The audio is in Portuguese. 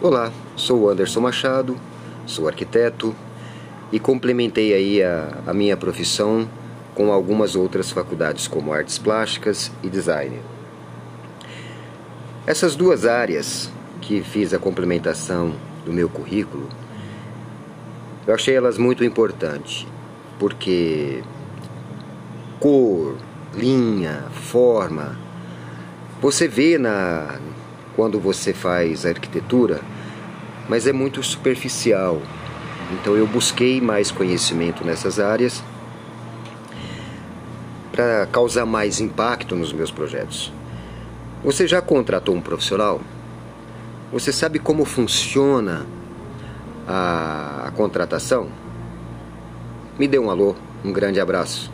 Olá, sou Anderson Machado, sou arquiteto e complementei aí a, a minha profissão com algumas outras faculdades como artes plásticas e design. Essas duas áreas que fiz a complementação do meu currículo, eu achei elas muito importantes, porque cor, linha, forma, você vê na quando você faz arquitetura, mas é muito superficial. Então eu busquei mais conhecimento nessas áreas para causar mais impacto nos meus projetos. Você já contratou um profissional? Você sabe como funciona a, contratação? Me dê um alô, um grande abraço.